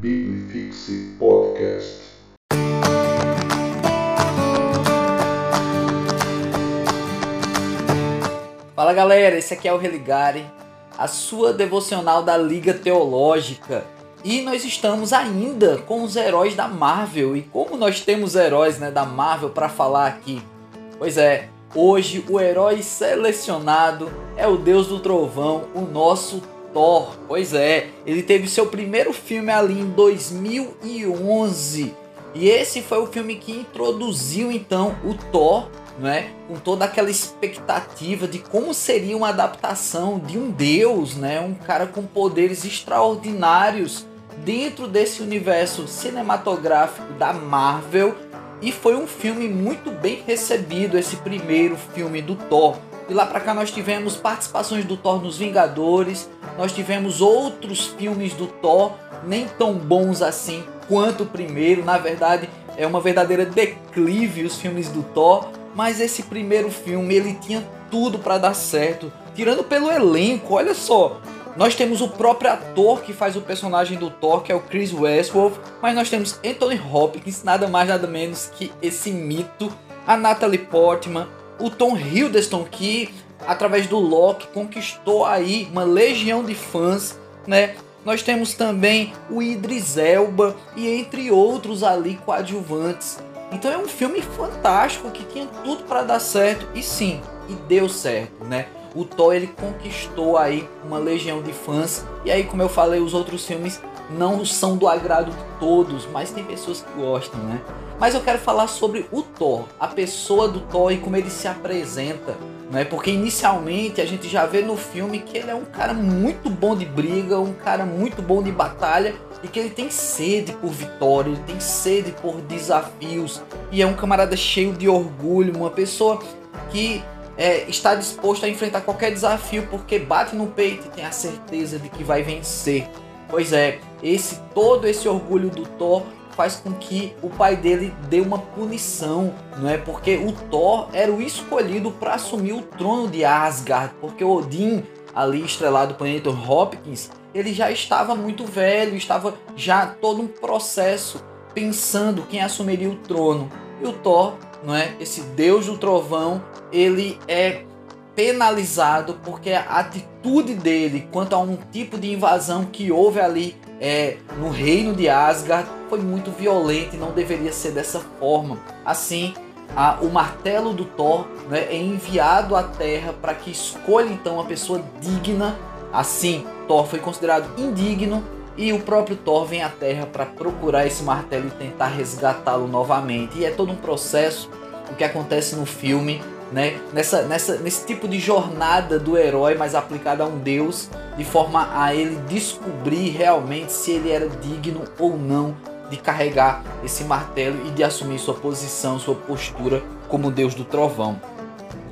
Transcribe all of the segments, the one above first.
Bibifixe Podcast. Fala galera, esse aqui é o Religare, a sua devocional da Liga Teológica. E nós estamos ainda com os heróis da Marvel. E como nós temos heróis né, da Marvel para falar aqui? Pois é, hoje o herói selecionado é o Deus do Trovão, o nosso Thor. Pois é, ele teve seu primeiro filme ali em 2011. E esse foi o filme que introduziu então o Thor, né? Com toda aquela expectativa de como seria uma adaptação de um deus, né? Um cara com poderes extraordinários dentro desse universo cinematográfico da Marvel. E foi um filme muito bem recebido esse primeiro filme do Thor. De lá para cá nós tivemos participações do Thor nos Vingadores, nós tivemos outros filmes do Thor, nem tão bons assim quanto o primeiro, na verdade é uma verdadeira declive os filmes do Thor, mas esse primeiro filme ele tinha tudo para dar certo, tirando pelo elenco, olha só. Nós temos o próprio ator que faz o personagem do Thor, que é o Chris Westworth, mas nós temos Anthony Hopkins, nada mais nada menos que esse mito, a Natalie Portman, o Tom Hiddleston que através do Loki conquistou aí uma legião de fãs, né? Nós temos também o Idris Elba e entre outros ali coadjuvantes. Então é um filme fantástico que tinha tudo para dar certo e sim, e deu certo, né? O Thor ele conquistou aí uma legião de fãs e aí como eu falei, os outros filmes não são do agrado de todos, mas tem pessoas que gostam, né? Mas eu quero falar sobre o Thor, a pessoa do Thor e como ele se apresenta, né? Porque inicialmente a gente já vê no filme que ele é um cara muito bom de briga, um cara muito bom de batalha e que ele tem sede por vitória, ele tem sede por desafios e é um camarada cheio de orgulho, uma pessoa que é, está disposto a enfrentar qualquer desafio porque bate no peito e tem a certeza de que vai vencer. Pois é, esse todo esse orgulho do Thor faz com que o pai dele dê uma punição, não é? Porque o Thor era o escolhido para assumir o trono de Asgard, porque Odin, ali estrelado por Anthony Hopkins, ele já estava muito velho, estava já todo um processo pensando quem assumiria o trono. E o Thor, não é? Esse deus do trovão, ele é penalizado porque a atitude dele quanto a um tipo de invasão que houve ali é, no reino de Asgard foi muito violento e não deveria ser dessa forma. Assim, a, o martelo do Thor né, é enviado à Terra para que escolha então uma pessoa digna. Assim, Thor foi considerado indigno e o próprio Thor vem à Terra para procurar esse martelo e tentar resgatá-lo novamente. E é todo um processo o que acontece no filme né? Nessa, nessa, nesse tipo de jornada do herói, mas aplicada a um deus, de forma a ele descobrir realmente se ele era digno ou não de carregar esse martelo e de assumir sua posição, sua postura como deus do trovão.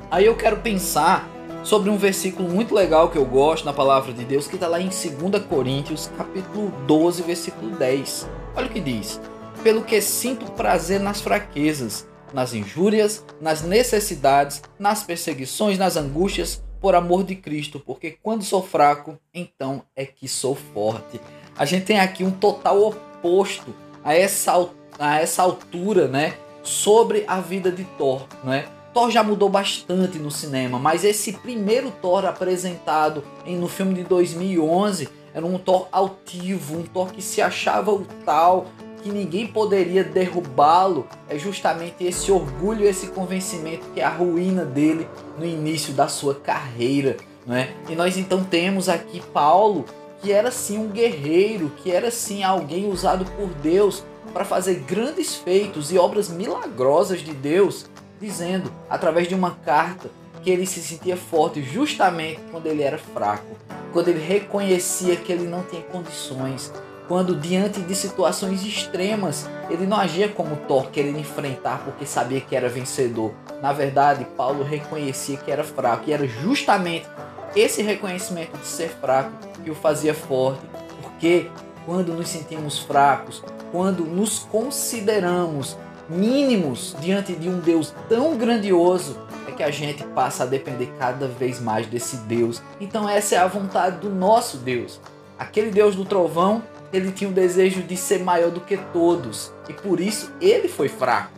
Aí eu quero pensar sobre um versículo muito legal que eu gosto na palavra de Deus, que está lá em 2 Coríntios, capítulo 12, versículo 10. Olha o que diz: Pelo que sinto prazer nas fraquezas nas injúrias, nas necessidades, nas perseguições, nas angústias, por amor de Cristo, porque quando sou fraco, então é que sou forte. A gente tem aqui um total oposto a essa, a essa altura, né? Sobre a vida de Thor, né? Thor já mudou bastante no cinema, mas esse primeiro Thor apresentado em, no filme de 2011 era um Thor altivo, um Thor que se achava o tal, que ninguém poderia derrubá-lo é justamente esse orgulho, esse convencimento que é a ruína dele no início da sua carreira, né? E nós então temos aqui Paulo, que era sim um guerreiro, que era sim alguém usado por Deus para fazer grandes feitos e obras milagrosas de Deus, dizendo através de uma carta que ele se sentia forte justamente quando ele era fraco, quando ele reconhecia que ele não tinha condições, quando diante de situações extremas, ele não agia como Thor querendo enfrentar porque sabia que era vencedor. Na verdade, Paulo reconhecia que era fraco e era justamente esse reconhecimento de ser fraco que o fazia forte, porque quando nos sentimos fracos, quando nos consideramos mínimos diante de um Deus tão grandioso, é que a gente passa a depender cada vez mais desse Deus. Então essa é a vontade do nosso Deus. Aquele Deus do trovão ele tinha o desejo de ser maior do que todos e por isso ele foi fraco,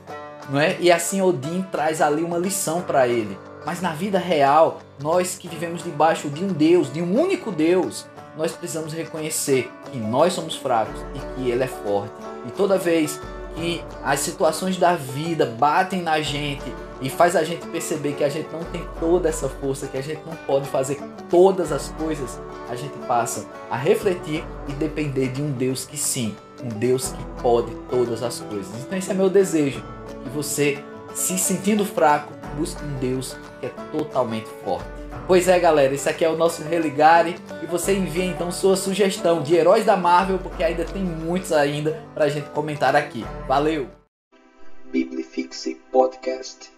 não é? E assim Odin traz ali uma lição para ele. Mas na vida real, nós que vivemos debaixo de um Deus, de um único Deus, nós precisamos reconhecer que nós somos fracos e que ele é forte. E toda vez que as situações da vida batem na gente e faz a gente perceber que a gente não tem toda essa força, que a gente não pode fazer todas as coisas, a gente passa a refletir e depender de um Deus que sim, um Deus que pode todas as coisas. Então esse é meu desejo, que você, se sentindo fraco, busque um Deus que é totalmente forte. Pois é, galera, esse aqui é o nosso Religare e você envia então sua sugestão de heróis da Marvel, porque ainda tem muitos ainda pra gente comentar aqui. Valeu! Biblifixe Podcast